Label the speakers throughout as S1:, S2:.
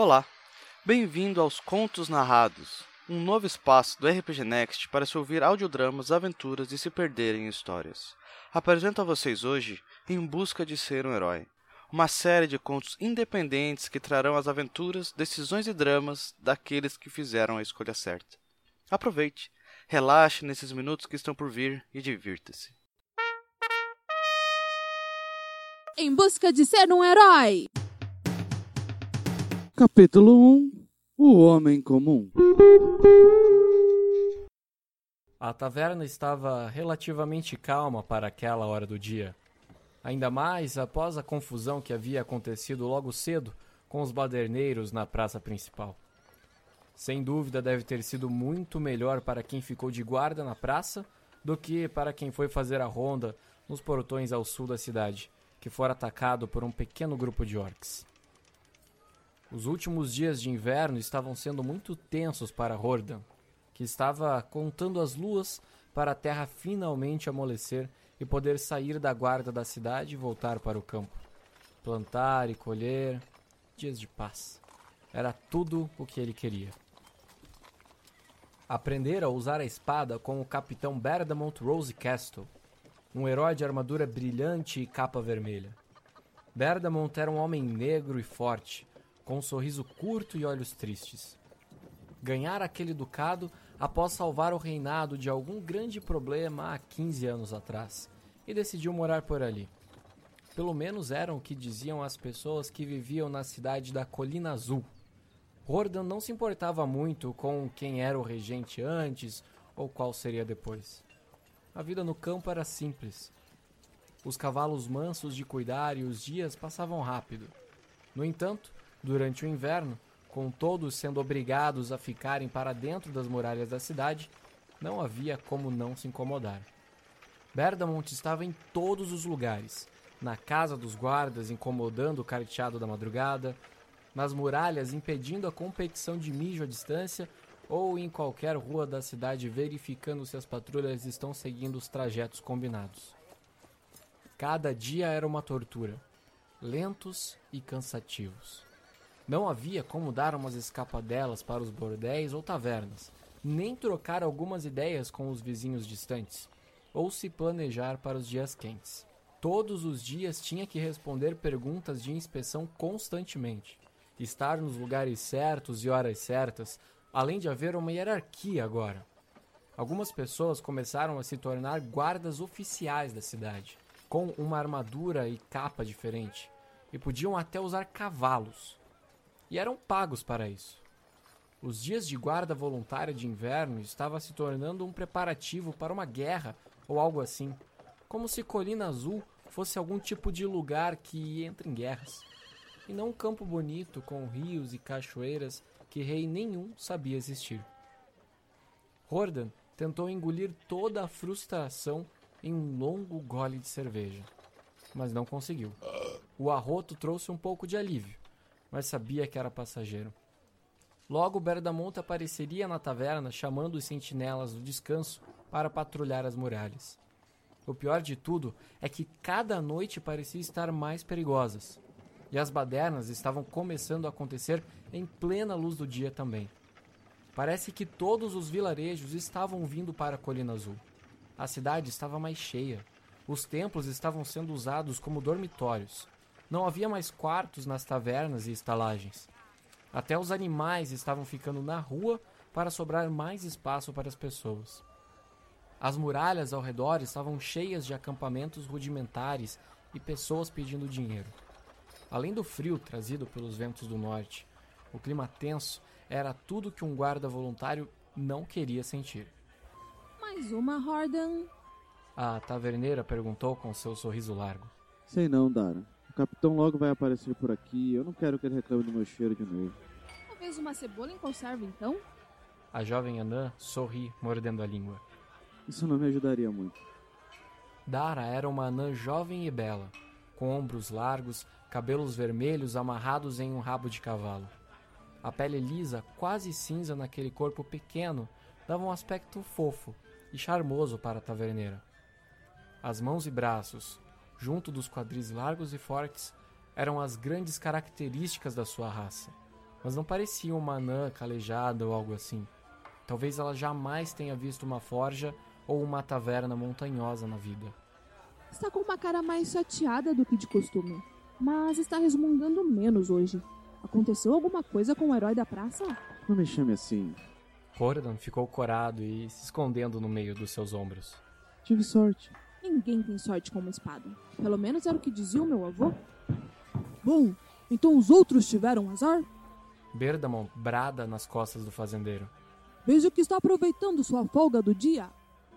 S1: Olá, bem-vindo aos Contos Narrados, um novo espaço do RPG Next para se ouvir audiodramas, aventuras e se perder em histórias. Apresento a vocês hoje Em Busca de Ser um Herói, uma série de contos independentes que trarão as aventuras, decisões e dramas daqueles que fizeram a escolha certa. Aproveite, relaxe nesses minutos que estão por vir e divirta-se.
S2: Em busca de ser um herói.
S3: Capítulo 1 O Homem Comum
S4: A taverna estava relativamente calma para aquela hora do dia. Ainda mais após a confusão que havia acontecido logo cedo com os baderneiros na praça principal. Sem dúvida deve ter sido muito melhor para quem ficou de guarda na praça do que para quem foi fazer a ronda nos portões ao sul da cidade, que fora atacado por um pequeno grupo de orcs. Os últimos dias de inverno estavam sendo muito tensos para Hordan, que estava contando as luas para a terra finalmente amolecer e poder sair da guarda da cidade e voltar para o campo. Plantar e colher, dias de paz. Era tudo o que ele queria. Aprender a usar a espada com o capitão Berdamont Rose Castle, um herói de armadura brilhante e capa vermelha. Berdamont era um homem negro e forte, com um sorriso curto e olhos tristes. Ganhar aquele ducado após salvar o reinado de algum grande problema há 15 anos atrás e decidiu morar por ali. Pelo menos eram o que diziam as pessoas que viviam na cidade da Colina Azul. Hordan não se importava muito com quem era o regente antes ou qual seria depois. A vida no campo era simples. Os cavalos mansos de cuidar e os dias passavam rápido. No entanto, durante o inverno, com todos sendo obrigados a ficarem para dentro das muralhas da cidade, não havia como não se incomodar. Berdamont estava em todos os lugares, na casa dos guardas incomodando o carteado da madrugada, nas muralhas impedindo a competição de mijo à distância ou em qualquer rua da cidade verificando se as patrulhas estão seguindo os trajetos combinados. Cada dia era uma tortura, lentos e cansativos. Não havia como dar umas escapadelas para os bordéis ou tavernas, nem trocar algumas ideias com os vizinhos distantes, ou se planejar para os dias quentes. Todos os dias tinha que responder perguntas de inspeção constantemente, estar nos lugares certos e horas certas, além de haver uma hierarquia agora. Algumas pessoas começaram a se tornar guardas oficiais da cidade, com uma armadura e capa diferente, e podiam até usar cavalos e eram pagos para isso. Os dias de guarda voluntária de inverno estava se tornando um preparativo para uma guerra ou algo assim, como se Colina Azul fosse algum tipo de lugar que entra em guerras, e não um campo bonito com rios e cachoeiras que rei nenhum sabia existir. Hordan tentou engolir toda a frustração em um longo gole de cerveja, mas não conseguiu. O arroto trouxe um pouco de alívio mas sabia que era passageiro. Logo, Berdamonte apareceria na taverna chamando os sentinelas do descanso para patrulhar as muralhas. O pior de tudo é que cada noite parecia estar mais perigosas, e as badernas estavam começando a acontecer em plena luz do dia também. Parece que todos os vilarejos estavam vindo para a Colina Azul. A cidade estava mais cheia. Os templos estavam sendo usados como dormitórios. Não havia mais quartos nas tavernas e estalagens. Até os animais estavam ficando na rua para sobrar mais espaço para as pessoas. As muralhas ao redor estavam cheias de acampamentos rudimentares e pessoas pedindo dinheiro. Além do frio trazido pelos ventos do norte, o clima tenso era tudo que um guarda voluntário não queria sentir.
S2: Mais uma, Hordan?
S4: A taverneira perguntou com seu sorriso largo.
S3: Sei não, Dara capitão logo vai aparecer por aqui. Eu não quero que ele reclame do meu cheiro de novo.
S2: Talvez uma cebola em conserva, então?
S4: A jovem Anã sorri, mordendo a língua.
S3: Isso não me ajudaria muito.
S4: Dara era uma anã jovem e bela, com ombros largos, cabelos vermelhos amarrados em um rabo de cavalo. A pele lisa, quase cinza naquele corpo pequeno, dava um aspecto fofo e charmoso para a taverneira. As mãos e braços, junto dos quadris largos e fortes, eram as grandes características da sua raça. mas não parecia uma anã calejada ou algo assim. Talvez ela jamais tenha visto uma forja ou uma taverna montanhosa na vida.
S2: Está com uma cara mais chateada do que de costume, mas está resmungando menos hoje. Aconteceu alguma coisa com o herói da praça?
S3: Não me chame assim.
S4: Hordan ficou corado e se escondendo no meio dos seus ombros.
S3: Tive sorte.
S2: Ninguém tem sorte com uma espada. Pelo menos era o que dizia o meu avô. Bom, então os outros tiveram azar?
S4: Berdamon brada nas costas do fazendeiro.
S2: Vejo que está aproveitando sua folga do dia.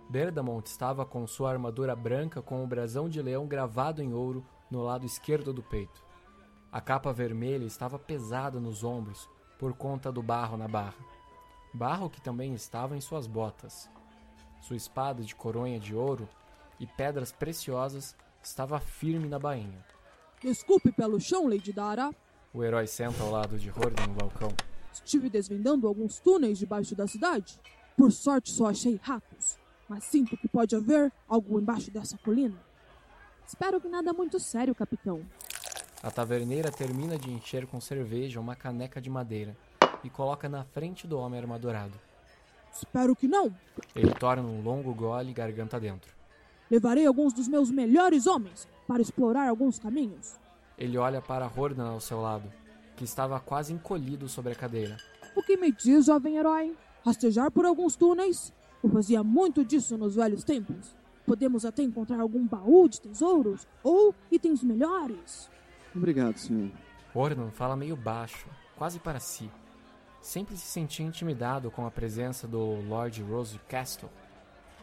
S4: Berdamont estava com sua armadura branca com o brasão de leão gravado em ouro no lado esquerdo do peito. A capa vermelha estava pesada nos ombros por conta do barro na barra. Barro que também estava em suas botas. Sua espada de coronha de ouro e pedras preciosas estava firme na bainha.
S2: Desculpe pelo chão, Lady Dara.
S4: O herói senta ao lado de Hordan no balcão.
S2: Estive desvendando alguns túneis debaixo da cidade. Por sorte só achei ratos, mas sinto que pode haver algo embaixo dessa colina. Espero que nada muito sério, capitão.
S4: A taverneira termina de encher com cerveja uma caneca de madeira e coloca na frente do homem armadurado.
S2: Espero que não.
S4: Ele torna um longo gole garganta dentro.
S2: Levarei alguns dos meus melhores homens para explorar alguns caminhos.
S4: Ele olha para Hordan ao seu lado, que estava quase encolhido sobre a cadeira.
S2: O que me diz, jovem herói? Rastejar por alguns túneis? Eu fazia muito disso nos velhos tempos. Podemos até encontrar algum baú de tesouros ou itens melhores.
S3: Obrigado, senhor.
S4: Hordan fala meio baixo, quase para si. Sempre se sentia intimidado com a presença do Lord Rose Castle.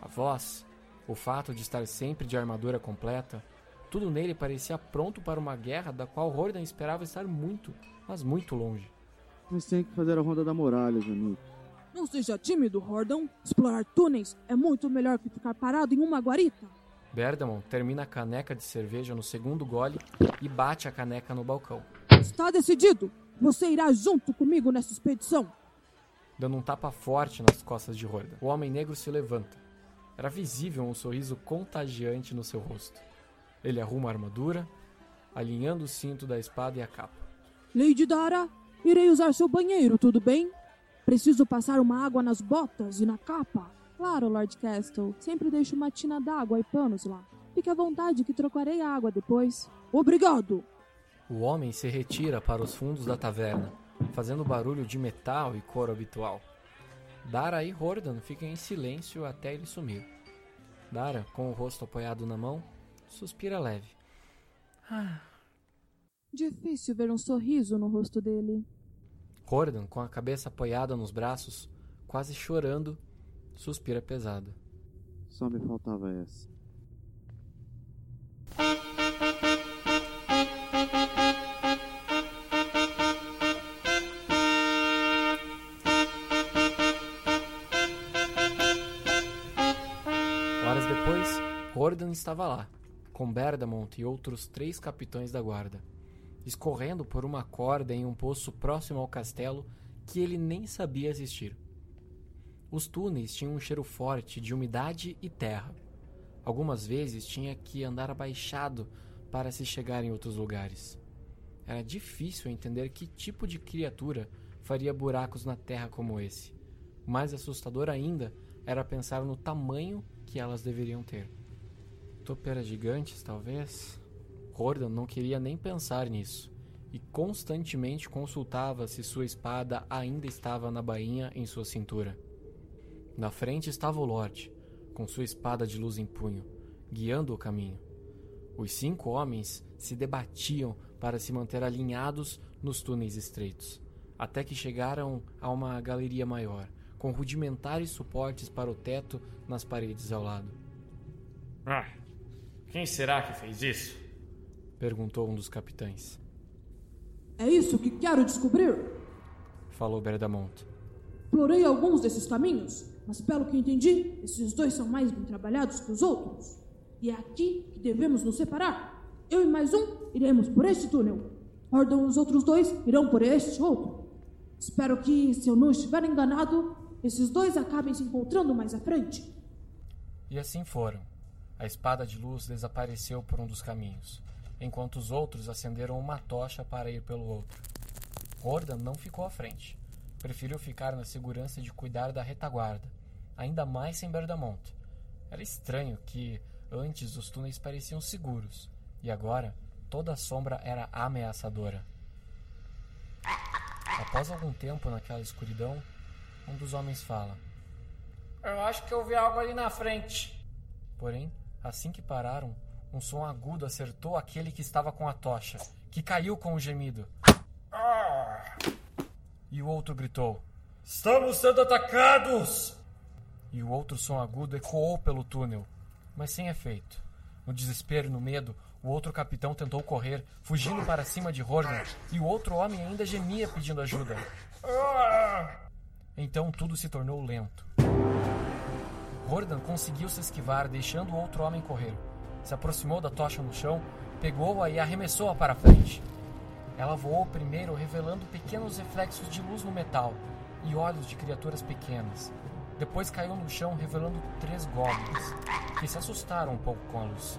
S4: A voz, o fato de estar sempre de armadura completa, tudo nele parecia pronto para uma guerra da qual Hordan esperava estar muito, mas muito longe.
S3: Mas tem que fazer a ronda da muralha, Januto.
S2: Não seja tímido, Hordan. Explorar túneis é muito melhor que ficar parado em uma guarita.
S4: Berdamon termina a caneca de cerveja no segundo gole e bate a caneca no balcão.
S2: Está decidido. Você irá junto comigo nessa expedição.
S4: Dando um tapa forte nas costas de Hordan, o homem negro se levanta. Era visível um sorriso contagiante no seu rosto. Ele arruma a armadura, alinhando o cinto da espada e a capa.
S2: Lady Dara, irei usar seu banheiro, tudo bem? Preciso passar uma água nas botas e na capa. Claro, Lord Castle. Sempre deixo uma tina d'água e panos lá. Fique à vontade que trocarei a água depois. Obrigado!
S4: O homem se retira para os fundos da taverna, fazendo barulho de metal e cor habitual. Dara e Hordan ficam em silêncio até ele sumir. Dara, com o rosto apoiado na mão, suspira leve.
S2: Ah. Difícil ver um sorriso no rosto dele.
S4: Hordan, com a cabeça apoiada nos braços, quase chorando, suspira pesado.
S3: Só me faltava essa.
S4: Hordan estava lá, com Berdamont e outros três capitães da guarda, escorrendo por uma corda em um poço próximo ao castelo que ele nem sabia existir. Os túneis tinham um cheiro forte de umidade e terra. Algumas vezes tinha que andar abaixado para se chegar em outros lugares. Era difícil entender que tipo de criatura faria buracos na terra como esse. Mais assustador ainda era pensar no tamanho que elas deveriam ter. Topeiras gigantes, talvez? Hordan não queria nem pensar nisso e constantemente consultava se sua espada ainda estava na bainha em sua cintura. Na frente estava o Lorde, com sua espada de luz em punho, guiando o caminho. Os cinco homens se debatiam para se manter alinhados nos túneis estreitos, até que chegaram a uma galeria maior, com rudimentares suportes para o teto nas paredes ao lado.
S5: Ah, quem será que fez isso?
S4: Perguntou um dos capitães.
S2: É isso que quero descobrir.
S4: Falou Berdamont.
S2: Explorei alguns desses caminhos, mas pelo que entendi, esses dois são mais bem trabalhados que os outros. E é aqui que devemos nos separar. Eu e mais um iremos por este túnel. Ordem os outros dois irão por este outro. Espero que, se eu não estiver enganado, esses dois acabem se encontrando mais à frente.
S4: E assim foram. A espada de luz desapareceu por um dos caminhos, enquanto os outros acenderam uma tocha para ir pelo outro. Hordan não ficou à frente. Preferiu ficar na segurança de cuidar da retaguarda, ainda mais sem Berdamont. Era estranho que antes os túneis pareciam seguros e agora toda a sombra era ameaçadora. Após algum tempo naquela escuridão, um dos homens fala:
S5: Eu acho que eu vi algo ali na frente.
S4: Porém, assim que pararam, um som agudo acertou aquele que estava com a tocha, que caiu com um gemido. E o outro gritou:
S5: Estamos sendo atacados!
S4: E o outro som agudo ecoou pelo túnel, mas sem efeito. No desespero e no medo, o outro capitão tentou correr, fugindo para cima de Horner, e o outro homem ainda gemia pedindo ajuda. Então tudo se tornou lento. Hordan conseguiu se esquivar, deixando o outro homem correr. Se aproximou da tocha no chão, pegou-a e arremessou-a para frente. Ela voou primeiro, revelando pequenos reflexos de luz no metal e olhos de criaturas pequenas. Depois caiu no chão, revelando três goblins, que se assustaram um pouco com a luz.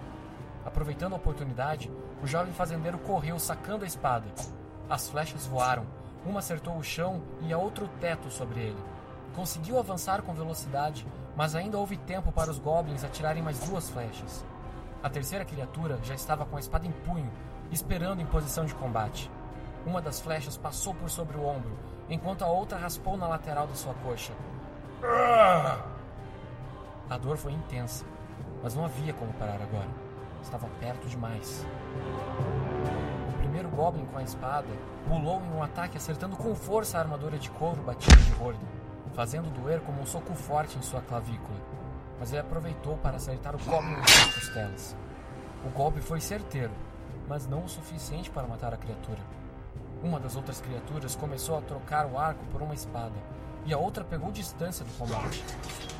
S4: Aproveitando a oportunidade, o jovem fazendeiro correu, sacando a espada. As flechas voaram, uma acertou o chão e a outra o teto sobre ele. Conseguiu avançar com velocidade, mas ainda houve tempo para os goblins atirarem mais duas flechas. A terceira criatura já estava com a espada em punho, esperando em posição de combate. Uma das flechas passou por sobre o ombro, enquanto a outra raspou na lateral da sua coxa. A dor foi intensa, mas não havia como parar agora. Estava perto demais. O primeiro Goblin com a espada pulou em um ataque acertando com força a armadura de couro batida de Hordan, fazendo doer como um soco forte em sua clavícula. Mas ele aproveitou para acertar o Goblin nas costelas. O golpe foi certeiro, mas não o suficiente para matar a criatura. Uma das outras criaturas começou a trocar o arco por uma espada, e a outra pegou distância do combate.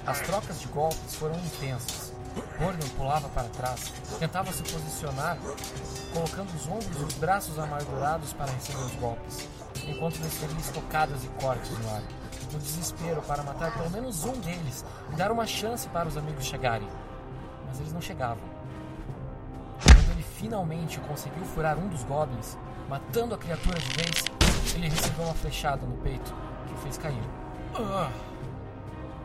S4: As trocas de golpes foram intensas. Gordon pulava para trás, tentava se posicionar, colocando os ombros e os braços amargurados para receber os golpes, enquanto desferia estocadas e cortes no ar, no desespero para matar pelo menos um deles e dar uma chance para os amigos chegarem. Mas eles não chegavam. Quando ele finalmente conseguiu furar um dos goblins, matando a criatura de vez, ele recebeu uma flechada no peito que o fez cair.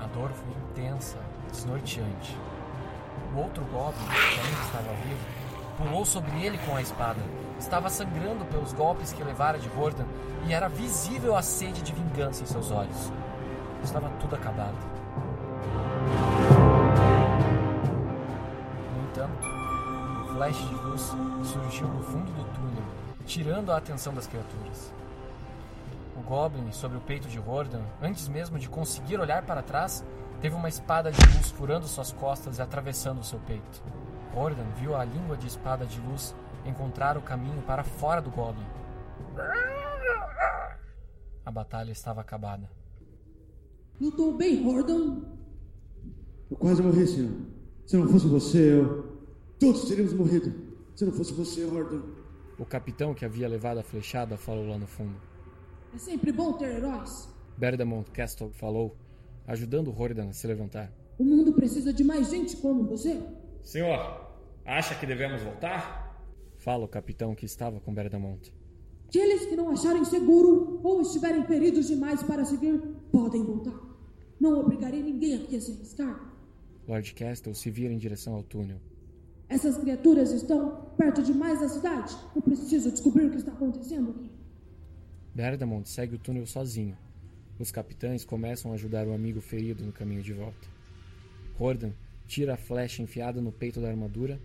S4: A dor foi intensa, desnorteante. O outro goblin, que ainda estava vivo, pulou sobre ele com a espada. Estava sangrando pelos golpes que levara de Hordan e era visível a sede de vingança em seus olhos. Estava tudo acabado. No entanto, um flash de luz surgiu no fundo do túnel, tirando a atenção das criaturas. O Goblin, sobre o peito de Hordan, antes mesmo de conseguir olhar para trás, teve uma espada de luz furando suas costas e atravessando seu peito. Hordan viu a língua de espada de luz encontrar o caminho para fora do Goblin. A batalha estava acabada.
S2: Lutou bem, Hordan.
S3: Eu quase morri, senhor. Se não fosse você, eu. Todos teríamos morrido. Se não fosse você, Hordan.
S4: O capitão que havia levado a flechada falou lá no fundo.
S2: É sempre bom ter heróis.
S4: Berdamont Castle falou, ajudando Hordan a se levantar.
S2: O mundo precisa de mais gente como você.
S5: Senhor, acha que devemos voltar?
S4: Fala o capitão que estava com Berdamont.
S2: Aqueles que não acharem seguro ou estiverem feridos demais para seguir, podem voltar. Não obrigarei ninguém aqui a se arriscar.
S4: Lord Castle se vira em direção ao túnel.
S2: Essas criaturas estão perto demais da cidade. Eu preciso descobrir o que está acontecendo aqui.
S4: Berdamont segue o túnel sozinho. Os capitães começam a ajudar o amigo ferido no caminho de volta. Hordan tira a flecha enfiada no peito da armadura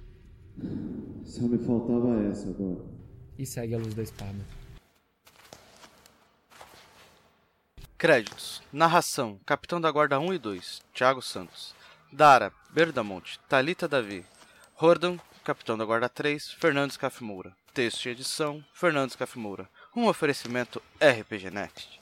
S3: Só me faltava essa agora.
S4: e segue a luz da espada.
S1: Créditos. Narração: Capitão da Guarda 1 e 2, Thiago Santos. Dara, Berdamonte, Talita Davi. Hordan, Capitão da Guarda 3, Fernandes Cafimoura. Texto e edição: Fernandes Cafimoura. Um oferecimento RPG Next.